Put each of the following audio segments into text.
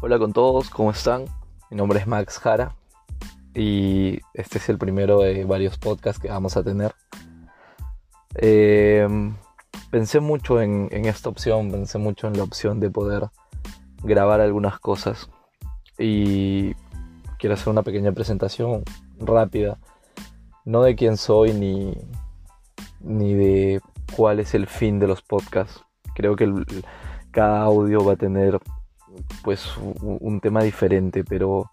Hola con todos, ¿cómo están? Mi nombre es Max Jara y este es el primero de varios podcasts que vamos a tener. Em, pensé mucho en, esta opción, pensé mucho en la opción de poder grabar algunas cosas y quiero hacer una pequeña presentación rápida, no de quién soy ni, ni de cuál es el fin de los podcasts. Creo que cada audio va a tener pues un tema diferente, pero,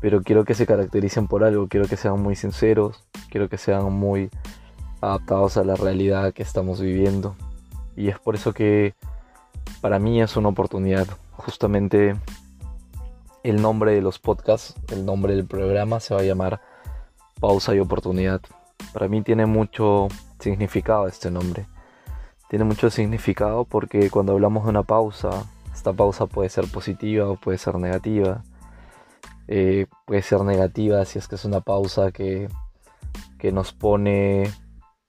pero quiero que se caractericen por algo, quiero que sean muy sinceros, quiero que sean muy adaptados a la realidad que estamos viviendo. Y es por eso que para mí es una oportunidad. Justamente el nombre de los podcasts, el nombre del programa se va a llamar Pausa y Oportunidad. Para mí tiene mucho significado este nombre. Tiene mucho significado porque cuando hablamos de una pausa, esta pausa puede ser positiva o puede ser negativa. Eh, puede ser negativa si es que es una pausa que, que nos pone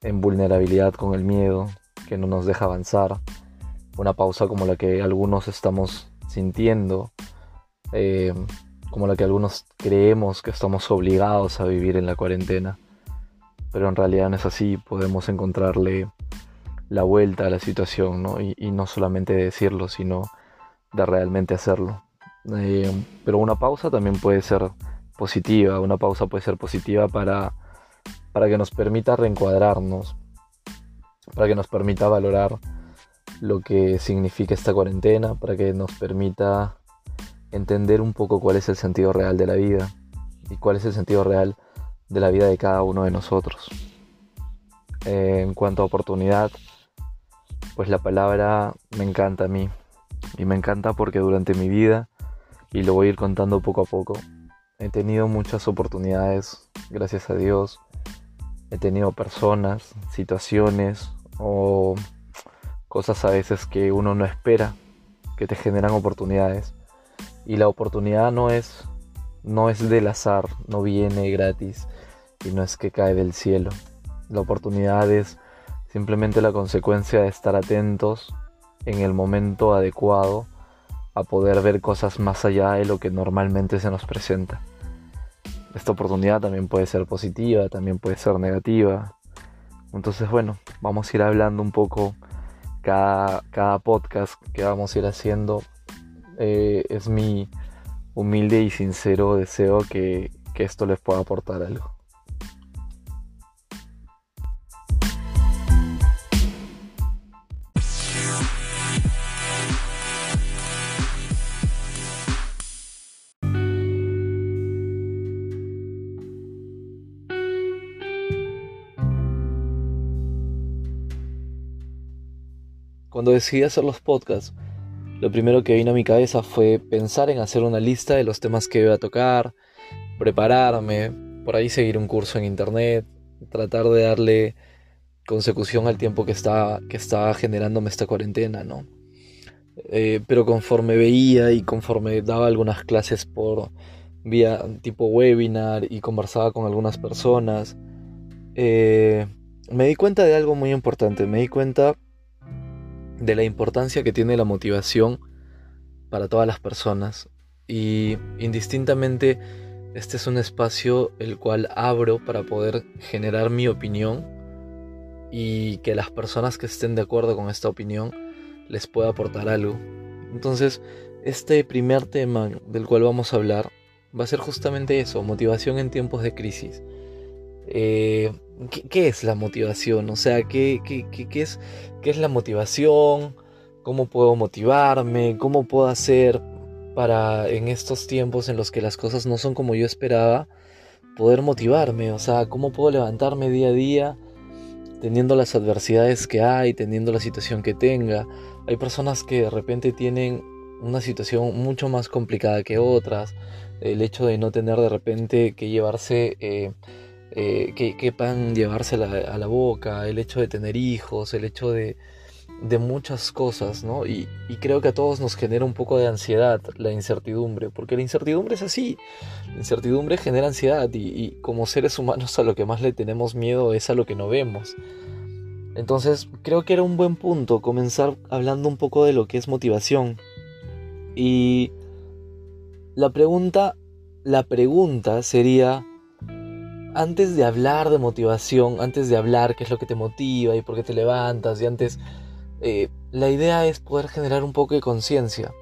en vulnerabilidad con el miedo, que no nos deja avanzar. Una pausa como la que algunos estamos sintiendo, eh, como la que algunos creemos que estamos obligados a vivir en la cuarentena. Pero en realidad no es así, podemos encontrarle la vuelta a la situación, ¿no? Y, y no solamente decirlo, sino de realmente hacerlo. Eh, pero una pausa también puede ser positiva, una pausa puede ser positiva para, para que nos permita reencuadrarnos, para que nos permita valorar lo que significa esta cuarentena, para que nos permita entender un poco cuál es el sentido real de la vida y cuál es el sentido real de la vida de cada uno de nosotros. Eh, en cuanto a oportunidad, pues la palabra me encanta a mí, y me encanta porque durante mi vida, y lo voy a ir contando poco a poco, he tenido muchas oportunidades, gracias a Dios. He tenido personas, situaciones o cosas a veces que uno no espera que te generan oportunidades. Y la oportunidad no es no es del azar, no viene gratis y no es que cae del cielo. La oportunidad es simplemente la consecuencia de estar atentos en el momento adecuado a poder ver cosas más allá de lo que normalmente se nos presenta. Esta oportunidad también puede ser positiva, también puede ser negativa. Entonces, bueno, vamos a ir hablando un poco cada, cada podcast que vamos a ir haciendo. Eh, es mi humilde y sincero deseo que, que esto les pueda aportar algo. Decidí hacer los podcasts, lo primero que vino a mi cabeza fue pensar en hacer una lista de los temas que iba a tocar, prepararme, por ahí seguir un curso en internet, tratar de darle consecución al tiempo que estaba, que estaba generándome esta cuarentena, ¿no? Eh, pero conforme veía y conforme daba algunas clases por vía tipo webinar y conversaba con algunas personas, eh, me di cuenta de algo muy importante, me di cuenta de la importancia que tiene la motivación para todas las personas y indistintamente este es un espacio el cual abro para poder generar mi opinión y que las personas que estén de acuerdo con esta opinión les pueda aportar algo. Entonces, este primer tema del cual vamos a hablar va a ser justamente eso, motivación en tiempos de crisis. Eh, ¿qué, es la motivación? O sea, ¿qué, qué, es, ¿qué es la motivación? ¿Cómo puedo motivarme? ¿Cómo puedo hacer para en estos tiempos en los que las cosas no son como yo esperaba, poder motivarme? O sea, ¿cómo puedo levantarme día a día teniendo las adversidades que hay, teniendo la situación que tenga? Hay personas que de repente tienen una situación mucho más complicada que otras. El hecho de no tener de repente que llevarse... Eh, eh, que, pan llevarse a la boca, el hecho de tener hijos, el hecho de, de muchas cosas, ¿no? Y, creo que a todos nos genera un poco de ansiedad la incertidumbre, porque la incertidumbre es así, la incertidumbre genera ansiedad y, y, como seres humanos a lo que más le tenemos miedo es a lo que no vemos. Entonces creo que era un buen punto comenzar hablando un poco de lo que es motivación. Y la pregunta, la pregunta sería, antes de hablar de motivación, antes de hablar qué es lo que te motiva y por qué te levantas, y antes, eh, la idea es poder generar un poco de conciencia.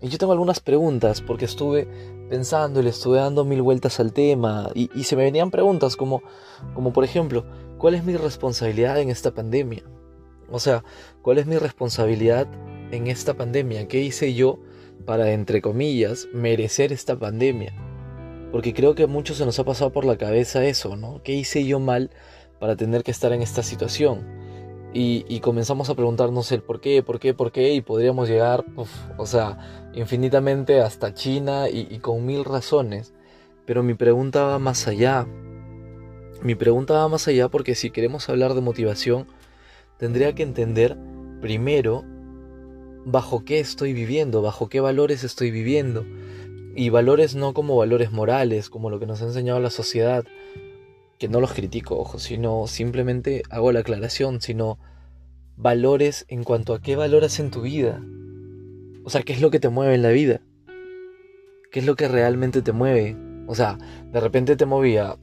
Y yo tengo algunas preguntas porque estuve pensando y le estuve dando mil vueltas al tema y, y, se me venían preguntas como, como por ejemplo, ¿cuál es mi responsabilidad en esta pandemia? O sea, ¿cuál es mi responsabilidad en esta pandemia? ¿Qué hice yo para, entre comillas, merecer esta pandemia? Porque creo que a muchos se nos ha pasado por la cabeza eso, ¿no? ¿Qué hice yo mal para tener que estar en esta situación? Y, comenzamos a preguntarnos el por qué, por qué, por qué, y podríamos llegar, o sea, infinitamente hasta China y con mil razones. Pero mi pregunta va más allá. Mi pregunta va más allá porque si queremos hablar de motivación, tendría que entender primero bajo qué estoy viviendo, bajo qué valores estoy viviendo. Y valores no como valores morales, como lo que nos ha enseñado la sociedad, que no los critico, ojo, sino simplemente hago la aclaración, sino valores en cuanto a qué valoras en tu vida. O sea, qué es lo que te mueve en la vida. ¿Qué es lo que realmente te mueve? O sea, de repente te movía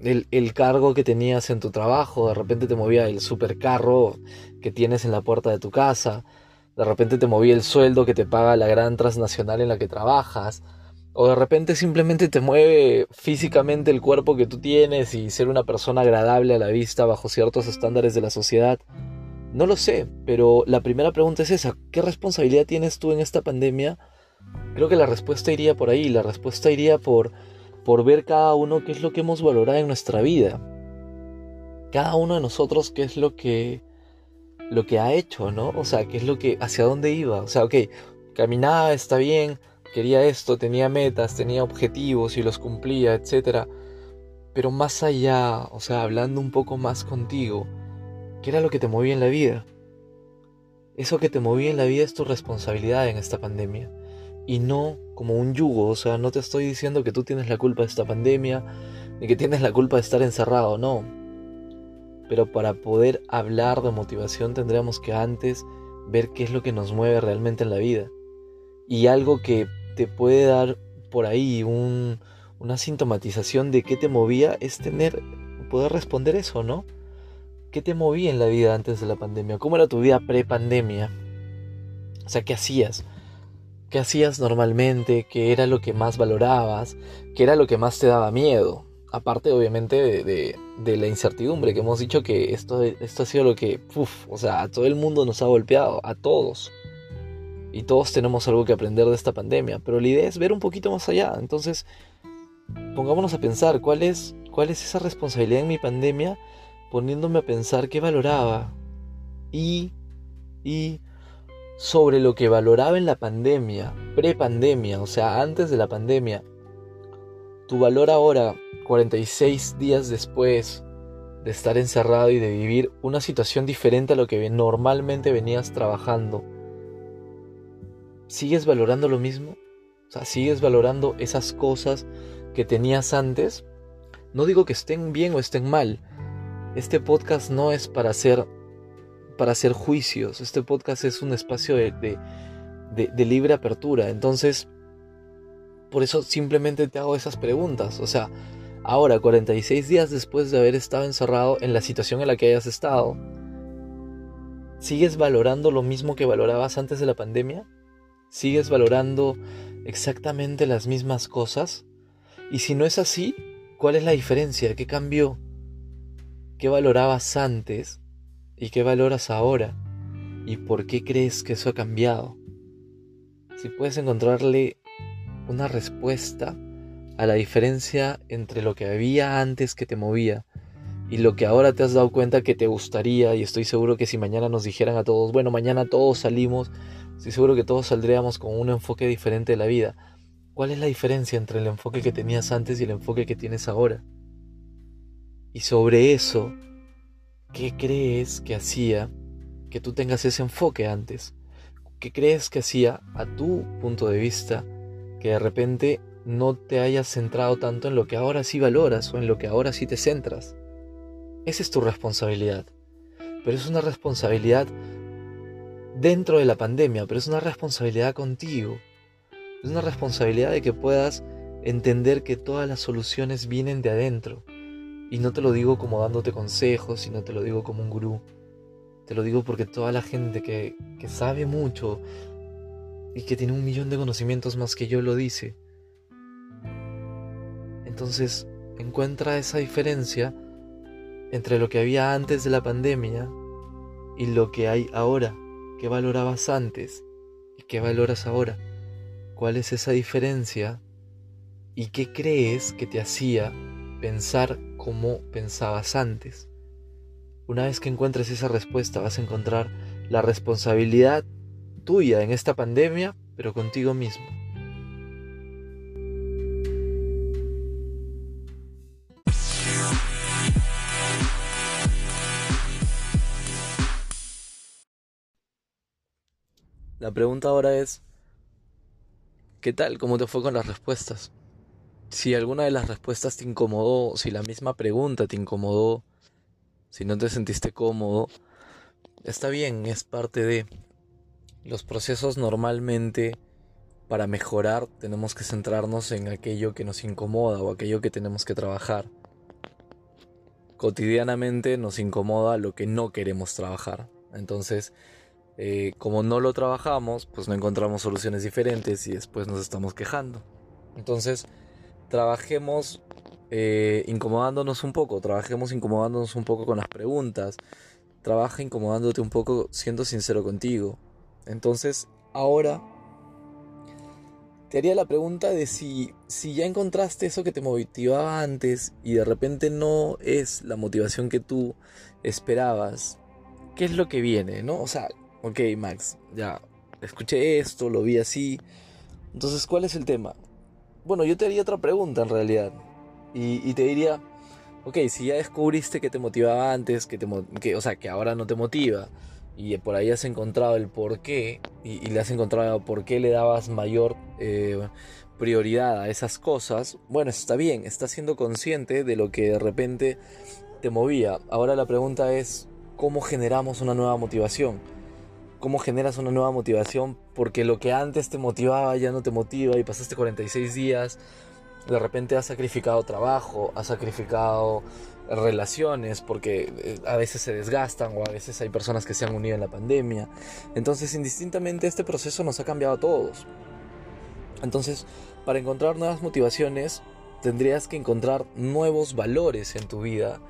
el, el, cargo que tenías en tu trabajo, de repente te movía el supercarro que tienes en la puerta de tu casa, de repente te movía el sueldo que te paga la gran transnacional en la que trabajas, o de repente simplemente te mueve físicamente el cuerpo que tú tienes y ser una persona agradable a la vista bajo ciertos estándares de la sociedad. No lo sé, pero la primera pregunta es esa, ¿qué responsabilidad tienes tú en esta pandemia? Creo que la respuesta iría por ahí, la respuesta iría por, por ver cada uno qué es lo que hemos valorado en nuestra vida. Cada uno de nosotros qué es lo que lo que ha hecho, ¿no? O sea, qué es lo que hacia dónde iba. O sea, ok, caminaba, está bien, quería esto, tenía metas, tenía objetivos y los cumplía, etc. Pero más allá, o sea, hablando un poco más contigo, ¿qué era lo que te movía en la vida? Eso que te movía en la vida es tu responsabilidad en esta pandemia. Y no como un yugo, o sea, no te estoy diciendo que tú tienes la culpa de esta pandemia, ni que tienes la culpa de estar encerrado, no. Pero para poder hablar de motivación tendríamos que antes ver qué es lo que nos mueve realmente en la vida. Y algo que te puede dar por ahí una sintomatización de qué te movía es tener, poder responder eso, ¿no? ¿Qué te movía en la vida antes de la pandemia? ¿Cómo era tu vida pre-pandemia? O sea, ¿qué hacías? ¿Qué hacías normalmente? ¿Qué era lo que más valorabas? ¿Qué era lo que más te daba miedo? Aparte, obviamente, de, la incertidumbre, que hemos dicho que esto, esto ha sido lo que, uf, o sea, a todo el mundo nos ha golpeado, a todos y todos tenemos algo que aprender de esta pandemia, pero la idea es ver un poquito más allá. Entonces, pongámonos a pensar cuál es, cuál es esa responsabilidad en mi pandemia, poniéndome a pensar qué valoraba y, y sobre lo que valoraba en la pandemia, pre-pandemia, o sea, antes de la pandemia. Tu valor ahora, 46 días después de estar encerrado y de vivir una situación diferente a lo que normalmente venías trabajando ¿Sigues valorando lo mismo? O sea, ¿sigues valorando esas cosas que tenías antes? No digo que estén bien o estén mal. Este podcast no es para hacer, para hacer juicios. Este podcast es un espacio de, de, de libre apertura. Entonces, por eso simplemente te hago esas preguntas. O sea, ahora, 46 días después de haber estado encerrado en la situación en la que hayas estado, ¿sigues valorando lo mismo que valorabas antes de la pandemia? ¿Sigues valorando exactamente las mismas cosas? Y si no es así, ¿cuál es la diferencia? ¿Qué cambió? ¿Qué valorabas antes y qué valoras ahora? ¿Y por qué crees que eso ha cambiado? Si puedes encontrarle una respuesta a la diferencia entre lo que había antes que te movía y lo que ahora te has dado cuenta que te gustaría y estoy seguro que si mañana nos dijeran a todos, bueno, mañana todos salimos Estoy seguro que todos saldríamos con un enfoque diferente de la vida. ¿Cuál es la diferencia entre el enfoque que tenías antes y el enfoque que tienes ahora? Y sobre eso, ¿qué crees que hacía que tú tengas ese enfoque antes? ¿Qué crees que hacía a tu punto de vista que de repente no te hayas centrado tanto en lo que ahora sí valoras o en lo que ahora sí te centras? Esa es tu responsabilidad. Pero es una responsabilidad dentro de la pandemia, pero es una responsabilidad contigo. Es una responsabilidad de que puedas entender que todas las soluciones vienen de adentro. Y no te lo digo como dándote consejos, sino te lo digo como un gurú. Te lo digo porque toda la gente que, que sabe mucho y que tiene un millón de conocimientos más que yo lo dice. Entonces encuentra esa diferencia entre lo que había antes de la pandemia y lo que hay ahora. ¿Qué valorabas antes y qué valoras ahora? ¿Cuál es esa diferencia? ¿Y qué crees que te hacía pensar como pensabas antes? Una vez que encuentres esa respuesta vas a encontrar la responsabilidad tuya en esta pandemia, pero contigo mismo. La pregunta ahora es, ¿qué tal? ¿Cómo te fue con las respuestas? Si alguna de las respuestas te incomodó, si la misma pregunta te incomodó, si no te sentiste cómodo, está bien, es parte de los procesos normalmente para mejorar tenemos que centrarnos en aquello que nos incomoda o aquello que tenemos que trabajar. Cotidianamente nos incomoda lo que no queremos trabajar. Entonces, eh, como no lo trabajamos, pues no encontramos soluciones diferentes y después nos estamos quejando. Entonces, trabajemos eh, incomodándonos un poco, trabajemos incomodándonos un poco con las preguntas, trabaja incomodándote un poco siendo sincero contigo. Entonces, ahora te haría la pregunta de si, si ya encontraste eso que te motivaba antes y de repente no es la motivación que tú esperabas, ¿qué es lo que viene? ¿No? O sea, ok, Max, ya escuché esto, lo vi así. Entonces, ¿cuál es el tema? Bueno, yo te haría otra pregunta en realidad. Y, te diría, ok, si ya descubriste que te motivaba antes, que te, que, o sea, que ahora no te motiva, y por ahí has encontrado el por qué, y, le has encontrado por qué le dabas mayor eh, prioridad a esas cosas, bueno, está bien, estás siendo consciente de lo que de repente te movía. Ahora la pregunta es, ¿cómo generamos una nueva motivación? Cómo generas una nueva motivación, porque lo que antes te motivaba ya no te motiva y pasaste 46 días, de repente has sacrificado trabajo, has sacrificado relaciones, porque eh, a veces se desgastan o a veces hay personas que se han unido en la pandemia. Entonces, indistintamente, este proceso nos ha cambiado a todos. Entonces, para encontrar nuevas motivaciones, tendrías que encontrar nuevos valores en tu vida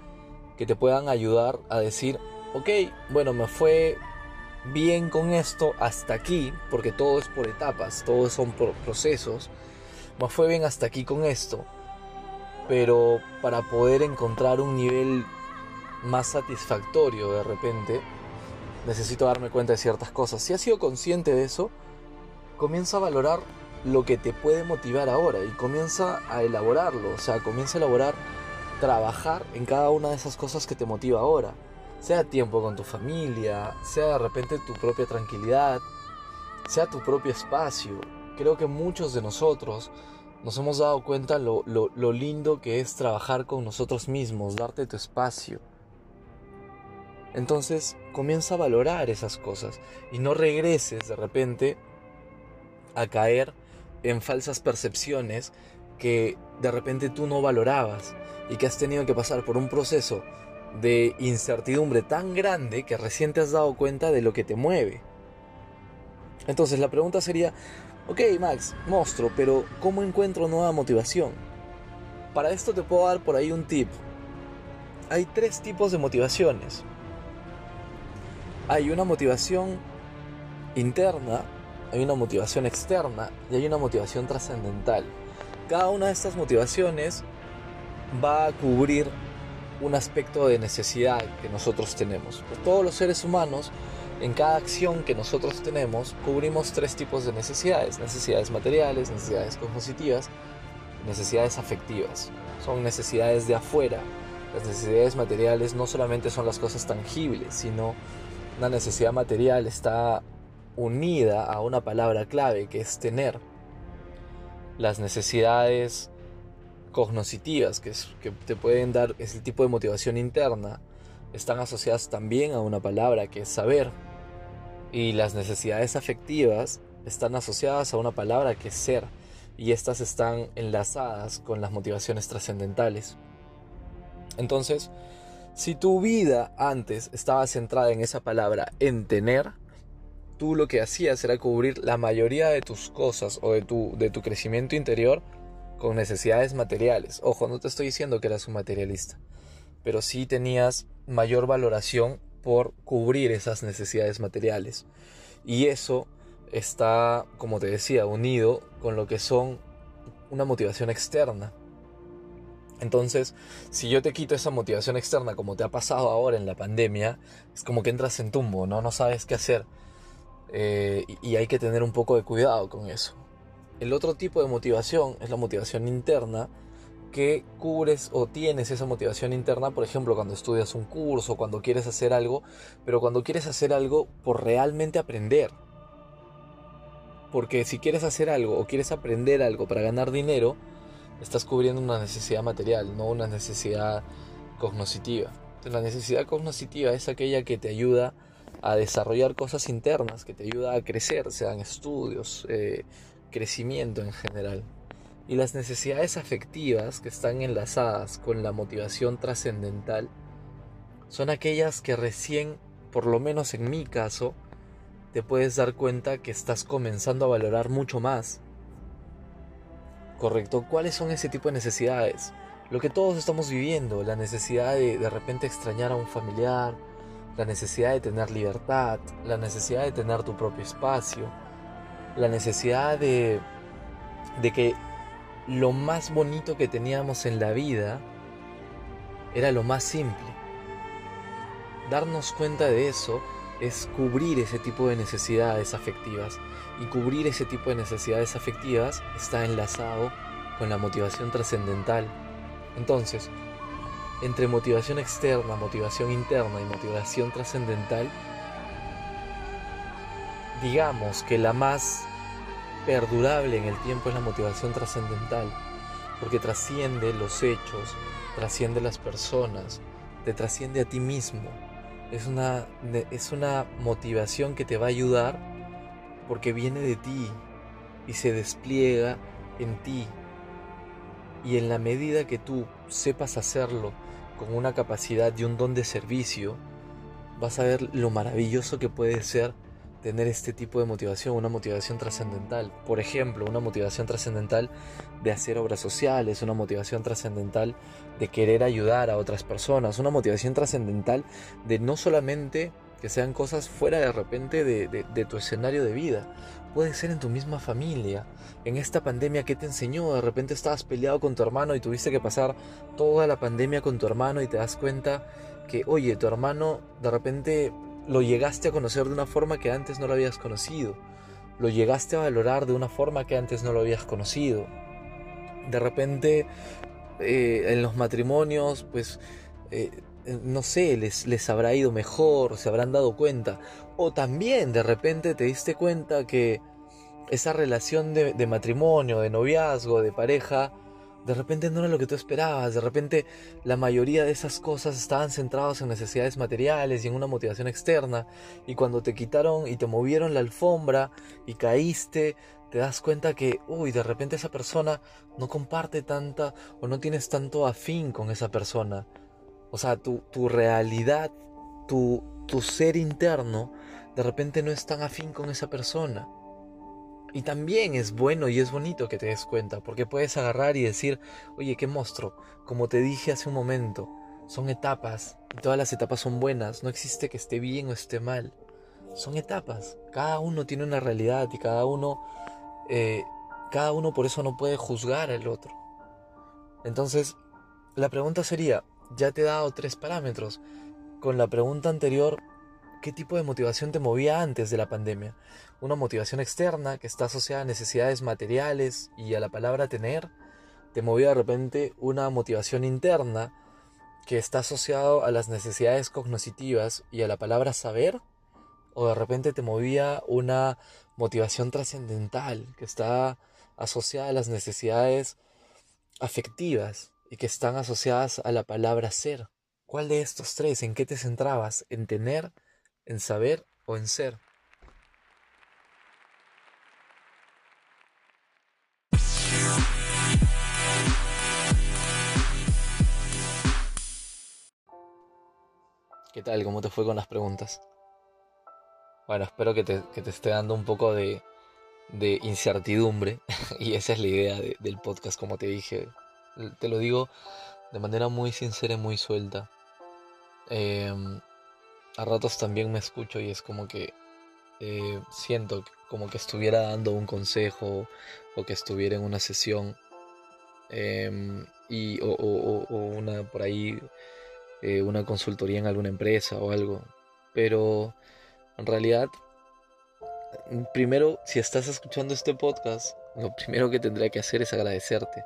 que te puedan ayudar a decir, ok, bueno, me fue bien con esto hasta aquí, porque todo es por etapas, todos son por procesos. Me fue bien hasta aquí con esto, pero para poder encontrar un nivel más satisfactorio de repente, necesito darme cuenta de ciertas cosas. Si has sido consciente de eso, comienza a valorar lo que te puede motivar ahora y comienza a elaborarlo, o sea, comienza a elaborar, trabajar en cada una de esas cosas que te motiva ahora sea tiempo con tu familia, sea de repente tu propia tranquilidad, sea tu propio espacio. Creo que muchos de nosotros nos hemos dado cuenta lo, lo, lindo que es trabajar con nosotros mismos, darte tu espacio. Entonces comienza a valorar esas cosas y no regreses de repente a caer en falsas percepciones que de repente tú no valorabas y que has tenido que pasar por un proceso de incertidumbre tan grande que recién te has dado cuenta de lo que te mueve. Entonces la pregunta sería, ok Max, monstruo, pero ¿cómo encuentro nueva motivación? Para esto te puedo dar por ahí un tip. Hay tres tipos de motivaciones. Hay una motivación interna, hay una motivación externa y hay una motivación trascendental. Cada una de estas motivaciones va a cubrir un aspecto de necesidad que nosotros tenemos. Pues todos los seres humanos, en cada acción que nosotros tenemos, cubrimos tres tipos de necesidades. Necesidades materiales, necesidades cognitivas, necesidades afectivas. Son necesidades de afuera. Las necesidades materiales no solamente son las cosas tangibles, sino una necesidad material está unida a una palabra clave que es tener. Las necesidades cognoscitivas, que, es, que te pueden dar ese tipo de motivación interna, están asociadas también a una palabra que es saber. Y las necesidades afectivas están asociadas a una palabra que es ser y estas están enlazadas con las motivaciones trascendentales. Entonces, si tu vida antes estaba centrada en esa palabra, en tener, tú lo que hacías era cubrir la mayoría de tus cosas o de tu, de tu crecimiento interior con necesidades materiales. Ojo, no te estoy diciendo que eras un materialista, pero sí tenías mayor valoración por cubrir esas necesidades materiales. Y eso está, como te decía, unido con lo que son una motivación externa. Entonces, si yo te quito esa motivación externa, como te ha pasado ahora en la pandemia, es como que entras en tumbo, ¿no? No sabes qué hacer. Eh, y hay que tener un poco de cuidado con eso. El otro tipo de motivación es la motivación interna, que cubres o tienes esa motivación interna, por ejemplo, cuando estudias un curso, cuando quieres hacer algo, pero cuando quieres hacer algo por realmente aprender. Porque si quieres hacer algo o quieres aprender algo para ganar dinero, estás cubriendo una necesidad material, no una necesidad cognoscitiva. la necesidad cognoscitiva es aquella que te ayuda a desarrollar cosas internas, que te ayuda a crecer, sean estudios, eh, crecimiento en general. Y las necesidades afectivas que están enlazadas con la motivación trascendental son aquellas que recién, por lo menos en mi caso, te puedes dar cuenta que estás comenzando a valorar mucho más. Correcto, ¿cuáles son ese tipo de necesidades? Lo que todos estamos viviendo, la necesidad de de repente extrañar a un familiar, la necesidad de tener libertad, la necesidad de tener tu propio espacio, la necesidad de, de que lo más bonito que teníamos en la vida era lo más simple. Darnos cuenta de eso es cubrir ese tipo de necesidades afectivas. Y cubrir ese tipo de necesidades afectivas está enlazado con la motivación trascendental. Entonces, entre motivación externa, motivación interna y motivación trascendental, digamos que la más perdurable en el tiempo es la motivación trascendental, porque trasciende los hechos, trasciende las personas, te trasciende a ti mismo es una, es una motivación que te va a ayudar porque viene de ti y se despliega en ti. Y en la medida que tú sepas hacerlo con una capacidad y un don de servicio, vas a ver lo maravilloso que puede ser tener este tipo de motivación, una motivación trascendental. Por ejemplo, una motivación trascendental de hacer obras sociales, una motivación trascendental de querer ayudar a otras personas, una motivación trascendental de no solamente que sean cosas fuera de repente de, tu escenario de vida. Puede ser en tu misma familia. En esta pandemia, ¿qué te enseñó? De repente estabas peleado con tu hermano y tuviste que pasar toda la pandemia con tu hermano y te das cuenta que, oye, tu hermano de repente lo llegaste a conocer de una forma que antes no lo habías conocido. Lo llegaste a valorar de una forma que antes no lo habías conocido. De repente, eh, en los matrimonios, pues, eh, no sé, les, les habrá ido mejor, se habrán dado cuenta. O también de repente te diste cuenta que esa relación de matrimonio, de noviazgo, de pareja, de repente no era lo que tú esperabas, de repente la mayoría de esas cosas estaban centradas en necesidades materiales y en una motivación externa, y cuando te quitaron y te movieron la alfombra y caíste, te das cuenta que, uy, de repente esa persona no comparte tanta o no tienes tanto afín con esa persona. O sea, tu, tu realidad, tu, tu ser interno, de repente no es tan afín con esa persona. Y también es bueno y es bonito que te des cuenta, porque puedes agarrar y decir, oye, qué monstruo, como te dije hace un momento, son etapas, y todas las etapas son buenas, no existe que esté bien o esté mal, son etapas, cada uno tiene una realidad y cada uno, eh, cada uno por eso no puede juzgar al otro. Entonces, la pregunta sería, ya te he dado tres parámetros, con la pregunta anterior ¿Qué tipo de motivación te movía antes de la pandemia? Una motivación externa que está asociada a necesidades materiales y a la palabra tener. Te movía de repente una motivación interna que está asociado a las necesidades cognitivas y a la palabra saber. O de repente te movía una motivación trascendental que está asociada a las necesidades afectivas y que están asociadas a la palabra ser. ¿Cuál de estos tres? ¿En qué te centrabas? ¿En tener? en saber o en ser. ¿Qué tal? ¿Cómo te fue con las preguntas? Bueno, espero que te, esté dando un poco de, incertidumbre y esa es la idea del podcast, como te dije. Te lo digo de manera muy sincera y muy suelta. Em, a ratos también me escucho y es como que eh, siento como que estuviera dando un consejo o que estuviera en una sesión em, y, o, una por ahí eh, una consultoría en alguna empresa o algo. Pero en realidad, primero, si estás escuchando este podcast, lo primero que tendría que hacer es agradecerte.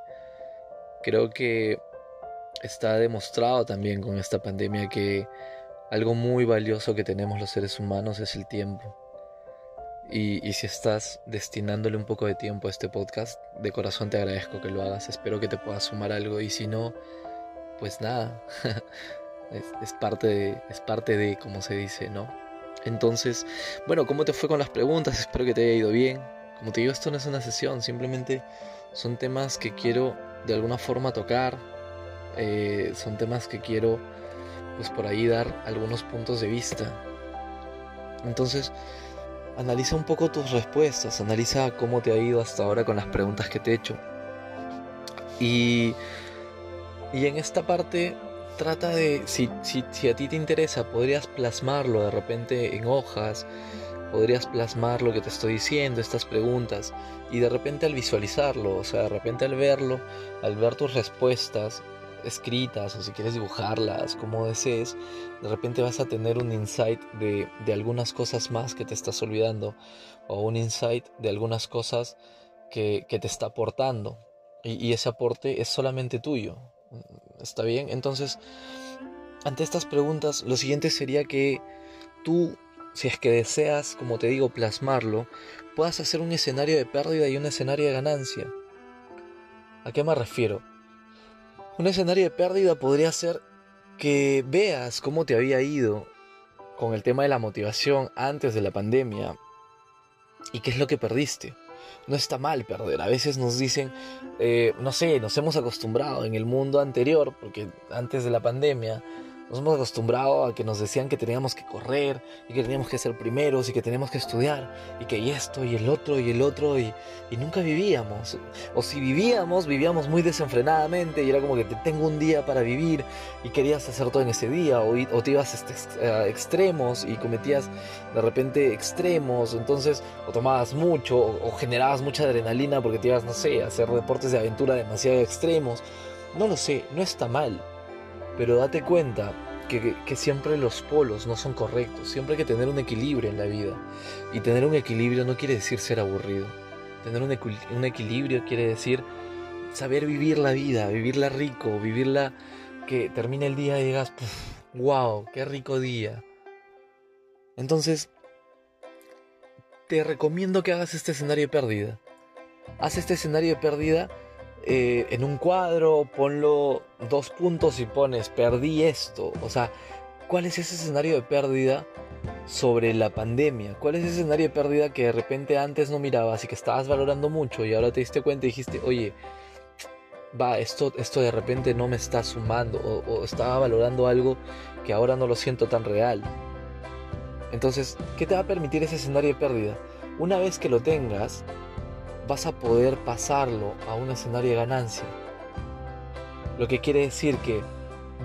Creo que está demostrado también con esta pandemia que algo muy valioso que tenemos los seres humanos es el tiempo. Y, y, si estás destinándole un poco de tiempo a este podcast, de corazón te agradezco que lo hagas. Espero que te pueda sumar algo. Y si no, pues nada. es, parte de, es parte de, como se dice, ¿no? Entonces, bueno, ¿cómo te fue con las preguntas? Espero que te haya ido bien. Como te digo, esto no es una sesión, simplemente son temas que quiero de alguna forma tocar. Eh, son temas que quiero, pues por ahí dar algunos puntos de vista. Entonces, analiza un poco tus respuestas, analiza cómo te ha ido hasta ahora con las preguntas que te he hecho. Y, y en esta parte trata de, si, si, a ti te interesa, podrías plasmarlo de repente en hojas, podrías plasmar lo que te estoy diciendo, estas preguntas, y de repente al visualizarlo, o sea, de repente al verlo, al ver tus respuestas escritas o si quieres dibujarlas, como desees, de repente vas a tener un insight de, de algunas cosas más que te estás olvidando, o un insight de algunas cosas que, que te está aportando, y, y ese aporte es solamente tuyo, ¿Está bien? Entonces, ante estas preguntas, lo siguiente sería que tú, si es que deseas, como te digo, plasmarlo, puedas hacer un escenario de pérdida y un escenario de ganancia. ¿A qué me refiero? Un escenario de pérdida podría ser que veas cómo te había ido con el tema de la motivación antes de la pandemia y qué es lo que perdiste no está mal perder. A veces nos dicen, eh, no sé, nos hemos acostumbrado en el mundo anterior, porque antes de la pandemia, nos hemos acostumbrado a que nos decían que teníamos que correr y que teníamos que ser primeros y que teníamos que estudiar y que esto y el otro y el otro y, nunca vivíamos. O si vivíamos, vivíamos muy desenfrenadamente y era como que te tengo un día para vivir y querías hacer todo en ese día o, o te ibas este, a extremos y cometías de repente extremos, entonces o tomabas mucho o, o generabas mucha adrenalina porque te ibas, no sé, a hacer deportes de aventura demasiado extremos. No lo sé, no está mal pero date cuenta que, siempre los polos no son correctos. Siempre hay que tener un equilibrio en la vida. Y tener un equilibrio no quiere decir ser aburrido. Tener un, equilibrio quiere decir saber vivir la vida, vivirla rico, vivirla que termine el día y digas, wow, qué rico día. Entonces, te recomiendo que hagas este escenario de pérdida. Haz este escenario de pérdida eh, en un cuadro, ponlo dos puntos y pones, perdí esto. O sea, ¿cuál es ese escenario de pérdida sobre la pandemia? ¿Cuál es ese escenario de pérdida que de repente antes no mirabas y que estabas valorando mucho y ahora te diste cuenta y dijiste, oye, va, esto, esto de repente no me está sumando o, o estaba valorando algo que ahora no lo siento tan real? Entonces, ¿qué te va a permitir ese escenario de pérdida? Una vez que lo tengas, vas a poder pasarlo a un escenario de ganancia. Lo que quiere decir que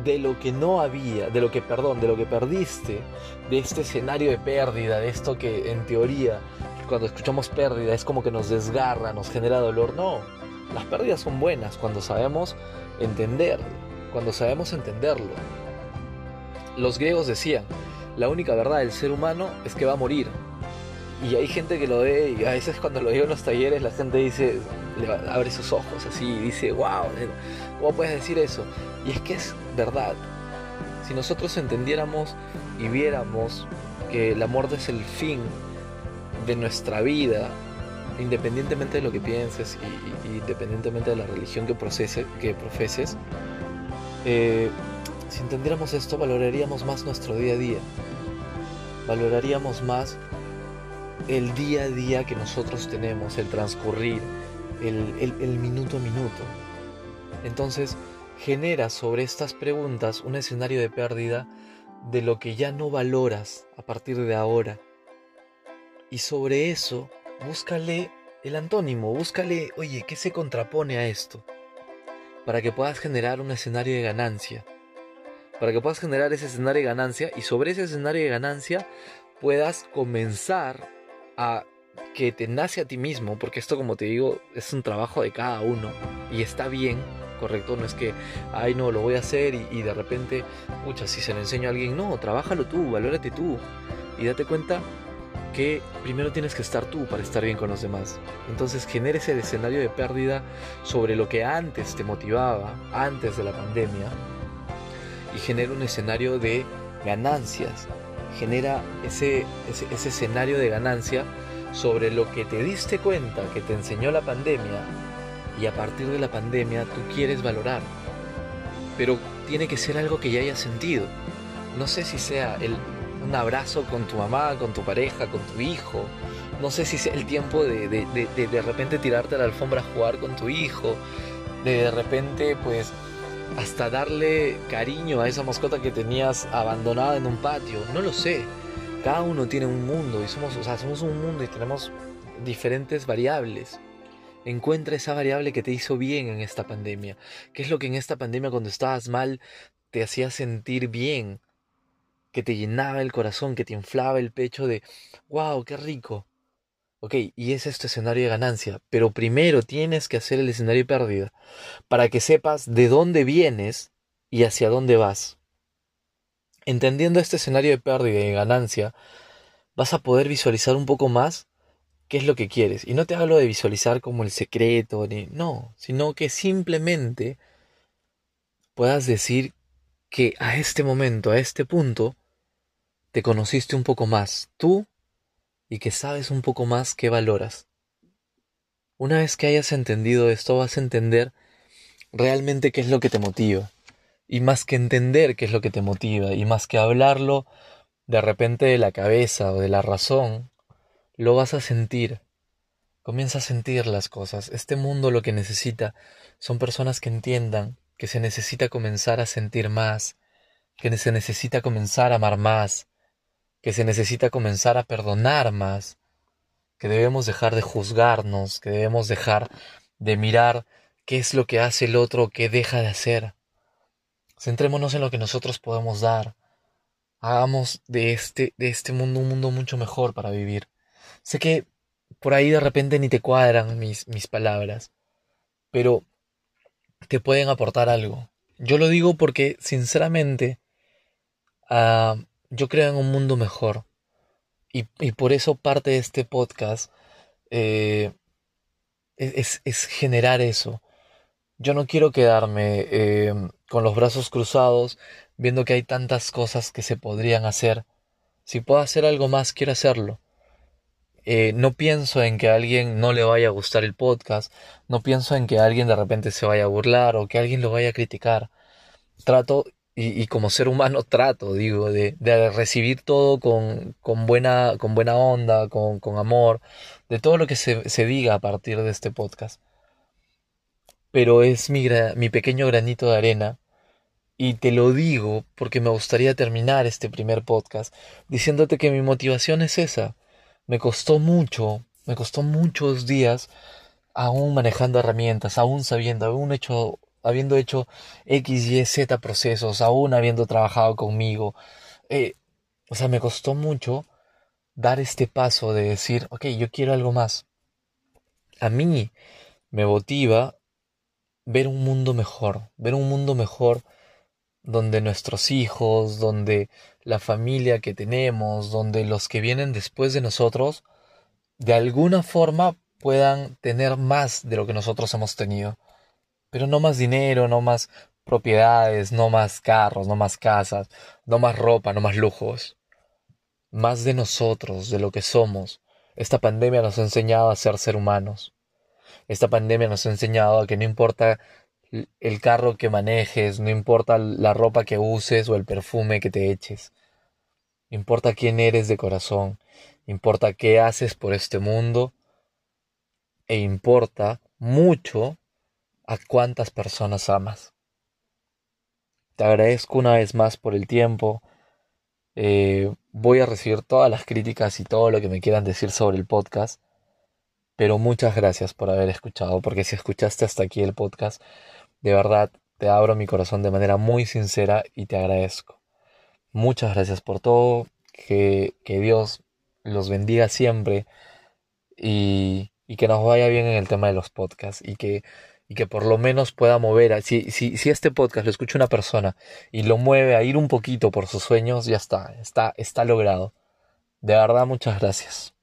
de lo que no había, de lo que, perdón, de lo que perdiste, de este escenario de pérdida, de esto que en teoría, cuando escuchamos pérdida, es como que nos desgarra, nos genera dolor. No, las pérdidas son buenas cuando sabemos entender, cuando sabemos entenderlo. Los griegos decían, la única verdad del ser humano es que va a morir, y hay gente que lo ve y a veces cuando lo digo en los talleres la gente dice, abre sus ojos así y dice, wow, ¿cómo puedes decir eso? Y es que es verdad. Si nosotros entendiéramos y viéramos que la muerte es el fin de nuestra vida, independientemente de lo que pienses y, independientemente de la religión que, procese, que profeses, eh, si entendiéramos esto, valoraríamos más nuestro día a día. Valoraríamos más el día a día que nosotros tenemos, el transcurrir, el, minuto a minuto. Entonces, genera sobre estas preguntas un escenario de pérdida de lo que ya no valoras a partir de ahora. Y sobre eso, búscale el antónimo, búscale, oye, ¿qué se contrapone a esto? Para que puedas generar un escenario de ganancia. Para que puedas generar ese escenario de ganancia y sobre ese escenario de ganancia puedas comenzar a que te nace a ti mismo, porque esto como te digo es un trabajo de cada uno y está bien, correcto, no es que, ay no, lo voy a hacer y, de repente, pucha, si se lo enseño a alguien, no, trabájalo tú, valórate tú y date cuenta que primero tienes que estar tú para estar bien con los demás. Entonces generes el escenario de pérdida sobre lo que antes te motivaba, antes de la pandemia, y genera un escenario de ganancias. Genera ese, ese, escenario de ganancia sobre lo que te diste cuenta que te enseñó la pandemia y a partir de la pandemia tú quieres valorar. Pero tiene que ser algo que ya hayas sentido. No sé si sea el, un abrazo con tu mamá, con tu pareja, con tu hijo. No sé si sea el tiempo de de, de, de repente tirarte a la alfombra a jugar con tu hijo. De de repente pues hasta darle cariño a esa mascota que tenías abandonada en un patio. No lo sé. Cada uno tiene un mundo y somos, o sea, somos un mundo y tenemos diferentes variables. Encuentra esa variable que te hizo bien en esta pandemia. ¿Qué es lo que en esta pandemia cuando estabas mal te hacía sentir bien? Que te llenaba el corazón, que te inflaba el pecho de, wow, qué rico. Ok, y ese es tu escenario de ganancia. Pero primero tienes que hacer el escenario de pérdida para que sepas de dónde vienes y hacia dónde vas. Entendiendo este escenario de pérdida y ganancia, vas a poder visualizar un poco más qué es lo que quieres. Y no te hablo de visualizar como el secreto, ni, no, sino que simplemente puedas decir que a este momento, a este punto, te conociste un poco más tú y que sabes un poco más qué valoras. Una vez que hayas entendido esto, vas a entender realmente qué es lo que te motiva. Y más que entender qué es lo que te motiva, y más que hablarlo de repente de la cabeza o de la razón, lo vas a sentir. Comienza a sentir las cosas. Este mundo lo que necesita son personas que entiendan que se necesita comenzar a sentir más, que se necesita comenzar a amar más, que se necesita comenzar a perdonar más, que debemos dejar de juzgarnos, que debemos dejar de mirar qué es lo que hace el otro, qué deja de hacer. Centrémonos en lo que nosotros podemos dar. Hagamos de este, de este mundo un mundo mucho mejor para vivir. Sé que por ahí de repente ni te cuadran mis, mis palabras, pero te pueden aportar algo. Yo lo digo porque, sinceramente, uh, yo creo en un mundo mejor. Y, por eso parte de este podcast eh, es, es, generar eso. Yo no quiero quedarme eh, con los brazos cruzados, viendo que hay tantas cosas que se podrían hacer. Si puedo hacer algo más, quiero hacerlo. Eh, no pienso en que a alguien no le vaya a gustar el podcast, no pienso en que alguien de repente se vaya a burlar o que alguien lo vaya a criticar. Trato, y, como ser humano trato, digo, de, recibir todo con, buena, con buena onda, con, con amor, de todo lo que se, se diga a partir de este podcast pero es mi, mi pequeño granito de arena. Y te lo digo porque me gustaría terminar este primer podcast diciéndote que mi motivación es esa. Me costó mucho, me costó muchos días aún manejando herramientas, aún sabiendo, aún hecho, habiendo hecho X, Y, Z procesos, aún habiendo trabajado conmigo. Eh, o sea, me costó mucho dar este paso de decir, ok, yo quiero algo más. A mí me motiva ver un mundo mejor, ver un mundo mejor donde nuestros hijos, donde la familia que tenemos, donde los que vienen después de nosotros, de alguna forma puedan tener más de lo que nosotros hemos tenido. Pero no más dinero, no más propiedades, no más carros, no más casas, no más ropa, no más lujos. Más de nosotros, de lo que somos. Esta pandemia nos ha enseñado a ser ser humanos. Esta pandemia nos ha enseñado que no importa el carro que manejes, no importa la ropa que uses o el perfume que te eches. Importa quién eres de corazón, importa qué haces por este mundo e importa mucho a cuántas personas amas. Te agradezco una vez más por el tiempo, Eh, voy a recibir todas las críticas y todo lo que me quieran decir sobre el podcast. Pero muchas gracias por haber escuchado, porque si escuchaste hasta aquí el podcast, de verdad te abro mi corazón de manera muy sincera y te agradezco. Muchas gracias por todo, que, que Dios los bendiga siempre y, y, que nos vaya bien en el tema de los podcasts y que, y que por lo menos pueda mover, si, si, si este podcast lo escucha una persona y lo mueve a ir un poquito por sus sueños, ya está, está, está logrado. De verdad, muchas gracias.